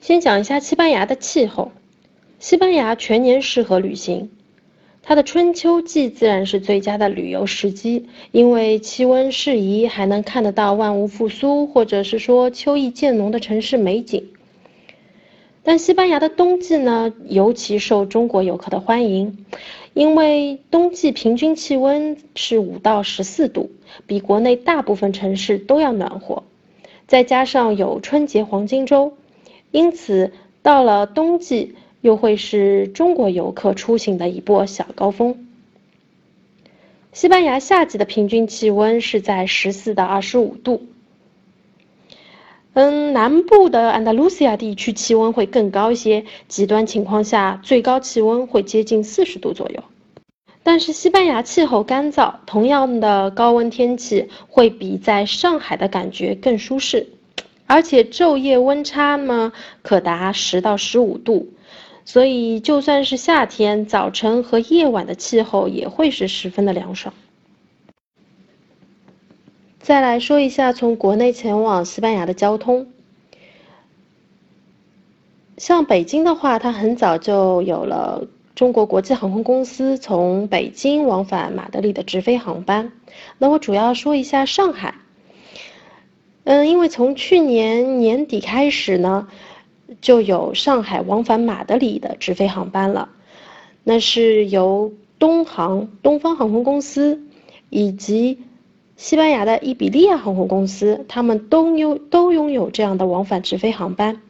先讲一下西班牙的气候。西班牙全年适合旅行，它的春秋季自然是最佳的旅游时机，因为气温适宜，还能看得到万物复苏，或者是说秋意渐浓的城市美景。但西班牙的冬季呢，尤其受中国游客的欢迎，因为冬季平均气温是五到十四度，比国内大部分城市都要暖和，再加上有春节黄金周，因此到了冬季。又会是中国游客出行的一波小高峰。西班牙夏季的平均气温是在十四到二十五度。嗯，南部的安达卢西亚地区气温会更高一些，极端情况下最高气温会接近四十度左右。但是西班牙气候干燥，同样的高温天气会比在上海的感觉更舒适，而且昼夜温差呢可达十到十五度。所以，就算是夏天，早晨和夜晚的气候也会是十分的凉爽。再来说一下从国内前往西班牙的交通，像北京的话，它很早就有了中国国际航空公司从北京往返马德里的直飞航班。那我主要说一下上海，嗯，因为从去年年底开始呢。就有上海往返马德里的直飞航班了，那是由东航东方航空公司以及西班牙的伊比利亚航空公司，他们都拥都拥有这样的往返直飞航班。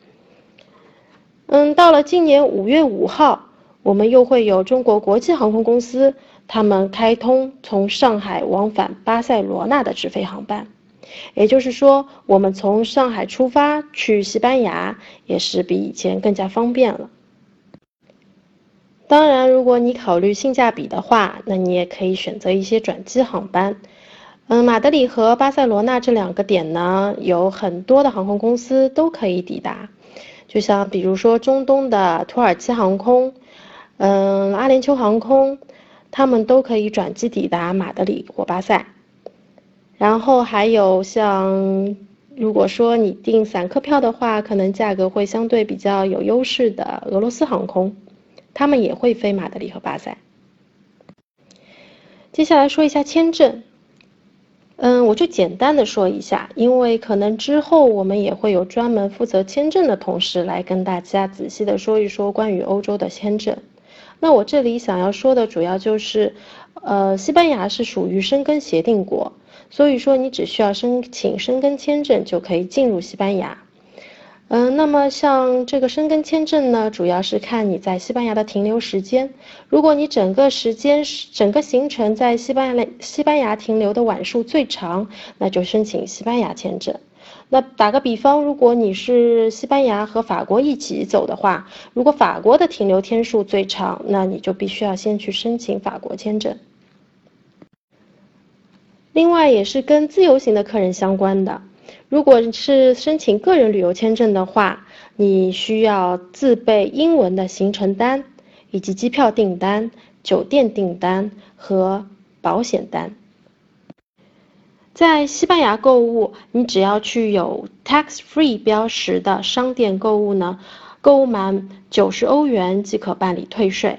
嗯，到了今年五月五号，我们又会有中国国际航空公司，他们开通从上海往返巴塞罗那的直飞航班。也就是说，我们从上海出发去西班牙，也是比以前更加方便了。当然，如果你考虑性价比的话，那你也可以选择一些转机航班。嗯，马德里和巴塞罗那这两个点呢，有很多的航空公司都可以抵达。就像比如说中东的土耳其航空，嗯，阿联酋航空，他们都可以转机抵达马德里或巴塞。然后还有像，如果说你订散客票的话，可能价格会相对比较有优势的俄罗斯航空，他们也会飞马德里和巴塞。接下来说一下签证，嗯，我就简单的说一下，因为可能之后我们也会有专门负责签证的同事来跟大家仔细的说一说关于欧洲的签证。那我这里想要说的主要就是，呃，西班牙是属于申根协定国。所以说，你只需要申请申根签证就可以进入西班牙。嗯，那么像这个申根签证呢，主要是看你在西班牙的停留时间。如果你整个时间、整个行程在西班牙西班牙停留的晚数最长，那就申请西班牙签证。那打个比方，如果你是西班牙和法国一起走的话，如果法国的停留天数最长，那你就必须要先去申请法国签证。另外也是跟自由行的客人相关的，如果是申请个人旅游签证的话，你需要自备英文的行程单，以及机票订单、酒店订单和保险单。在西班牙购物，你只要去有 tax free 标识的商店购物呢，购物满九十欧元即可办理退税，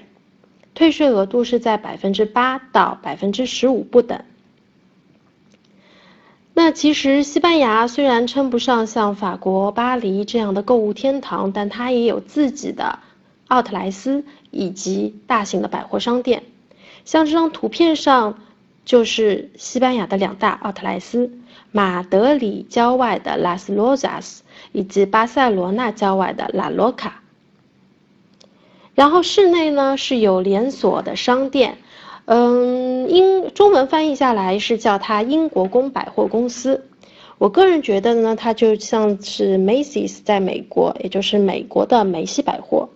退税额度是在百分之八到百分之十五不等。那其实西班牙虽然称不上像法国巴黎这样的购物天堂，但它也有自己的奥特莱斯以及大型的百货商店。像这张图片上就是西班牙的两大奥特莱斯：马德里郊外的拉斯罗扎斯以及巴塞罗那郊外的拉罗卡。然后室内呢是有连锁的商店。嗯，英中文翻译下来是叫它英国宫百货公司。我个人觉得呢，它就像是 Macy's 在美国，也就是美国的梅西百货。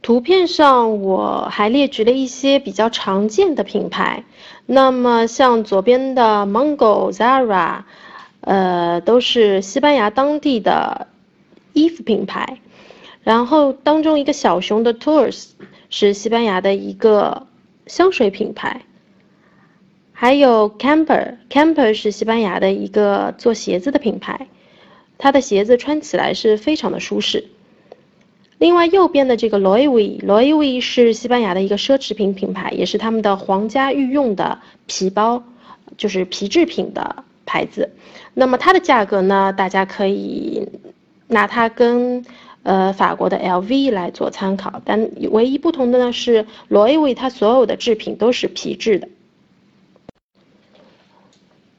图片上我还列举了一些比较常见的品牌，那么像左边的 Mango、Zara，呃，都是西班牙当地的衣服品牌。然后当中一个小熊的 Tours。是西班牙的一个香水品牌，还有 Camper，Camper 是西班牙的一个做鞋子的品牌。它的鞋子穿起来是非常的舒适。另外，右边的这个 Loewe，Loewe 是西班牙的一个奢侈品品牌，也是他们的皇家御用的皮包，就是皮制品的牌子。那么它的价格呢，大家可以拿它跟呃法国的 LV 来做参考。但唯一不同的呢是，Loewe 它所有的制品都是皮质的。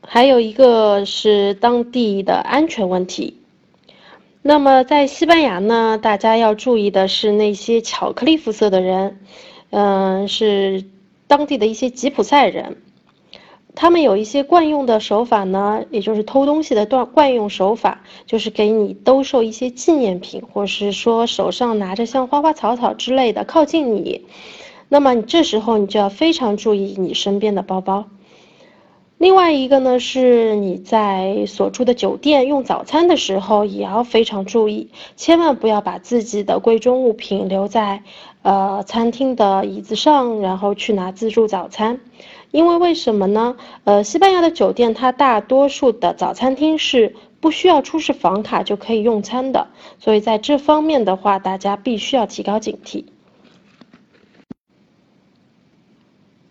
还有一个是当地的安全问题。那么在西班牙呢，大家要注意的是那些巧克力肤色的人，嗯，是当地的一些吉普赛人，他们有一些惯用的手法呢，也就是偷东西的惯惯用手法，就是给你兜售一些纪念品，或是说手上拿着像花花草草之类的靠近你，那么你这时候你就要非常注意你身边的包包。另外一个呢，是你在所住的酒店用早餐的时候，也要非常注意，千万不要把自己的贵重物品留在，呃，餐厅的椅子上，然后去拿自助早餐。因为为什么呢？呃，西班牙的酒店它大多数的早餐厅是不需要出示房卡就可以用餐的，所以在这方面的话，大家必须要提高警惕。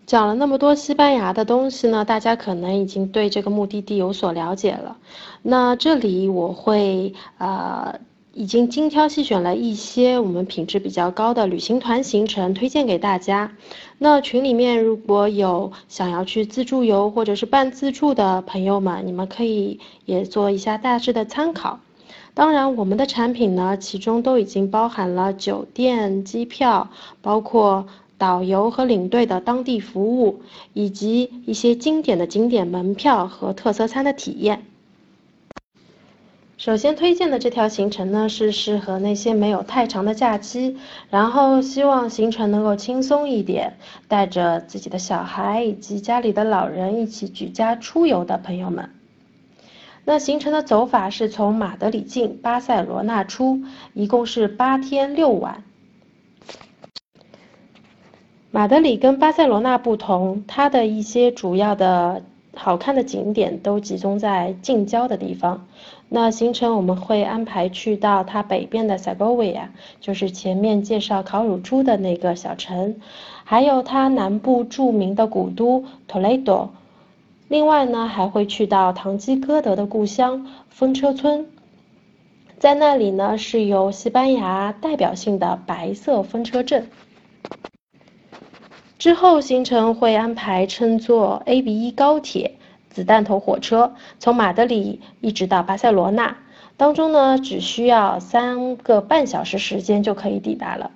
讲了那么多西班牙的东西呢，大家可能已经对这个目的地有所了解了。那这里我会呃，已经精挑细选了一些我们品质比较高的旅行团行程推荐给大家。那群里面如果有想要去自助游或者是半自助的朋友们，你们可以也做一下大致的参考。当然，我们的产品呢，其中都已经包含了酒店、机票，包括。导游和领队的当地服务，以及一些经典的景点门票和特色餐的体验。首先推荐的这条行程呢，是适合那些没有太长的假期，然后希望行程能够轻松一点，带着自己的小孩以及家里的老人一起举家出游的朋友们。那行程的走法是从马德里进，巴塞罗那出，一共是八天六晚。马德里跟巴塞罗那不同，它的一些主要的好看的景点都集中在近郊的地方。那行程我们会安排去到它北边的塞戈维亚，就是前面介绍烤乳猪的那个小城，还有它南部著名的古都托雷多。另外呢，还会去到唐吉诃德的故乡风车村，在那里呢是有西班牙代表性的白色风车镇。之后行程会安排乘坐 A B 一高铁子弹头火车，从马德里一直到巴塞罗那，当中呢只需要三个半小时时间就可以抵达了。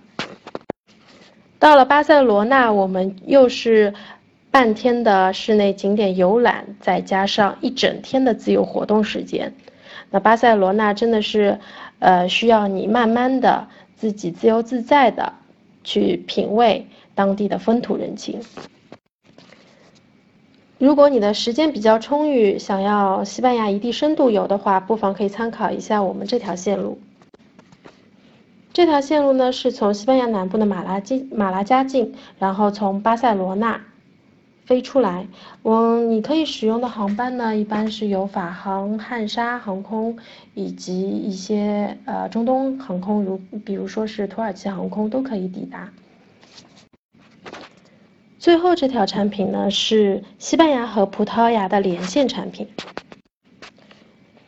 到了巴塞罗那，我们又是半天的室内景点游览，再加上一整天的自由活动时间。那巴塞罗那真的是，呃，需要你慢慢的自己自由自在的去品味。当地的风土人情。如果你的时间比较充裕，想要西班牙一地深度游的话，不妨可以参考一下我们这条线路。这条线路呢，是从西班牙南部的马拉基马拉加境，然后从巴塞罗那飞出来。我你可以使用的航班呢，一般是由法航、汉莎航空以及一些呃中东航空，如比如说是土耳其航空都可以抵达。最后这条产品呢是西班牙和葡萄牙的连线产品。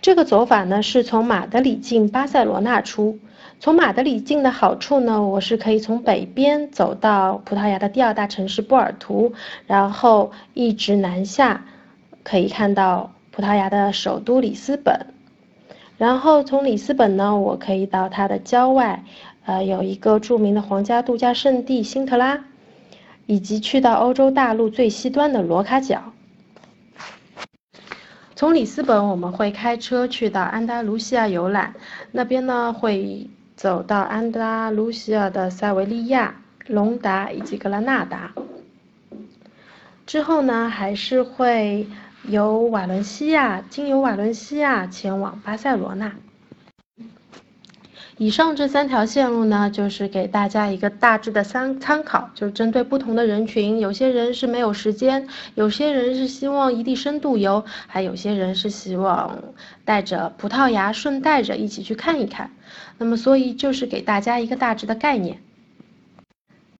这个走法呢是从马德里进巴塞罗那出。从马德里进的好处呢，我是可以从北边走到葡萄牙的第二大城市波尔图，然后一直南下，可以看到葡萄牙的首都里斯本。然后从里斯本呢，我可以到它的郊外，呃，有一个著名的皇家度假胜地辛特拉。以及去到欧洲大陆最西端的罗卡角。从里斯本，我们会开车去到安达卢西亚游览，那边呢会走到安达卢西亚的塞维利亚、隆达以及格拉纳达。之后呢，还是会由瓦伦西亚经由瓦伦西亚前往巴塞罗那。以上这三条线路呢，就是给大家一个大致的参参考，就是针对不同的人群，有些人是没有时间，有些人是希望一地深度游，还有些人是希望带着葡萄牙顺带着一起去看一看。那么，所以就是给大家一个大致的概念。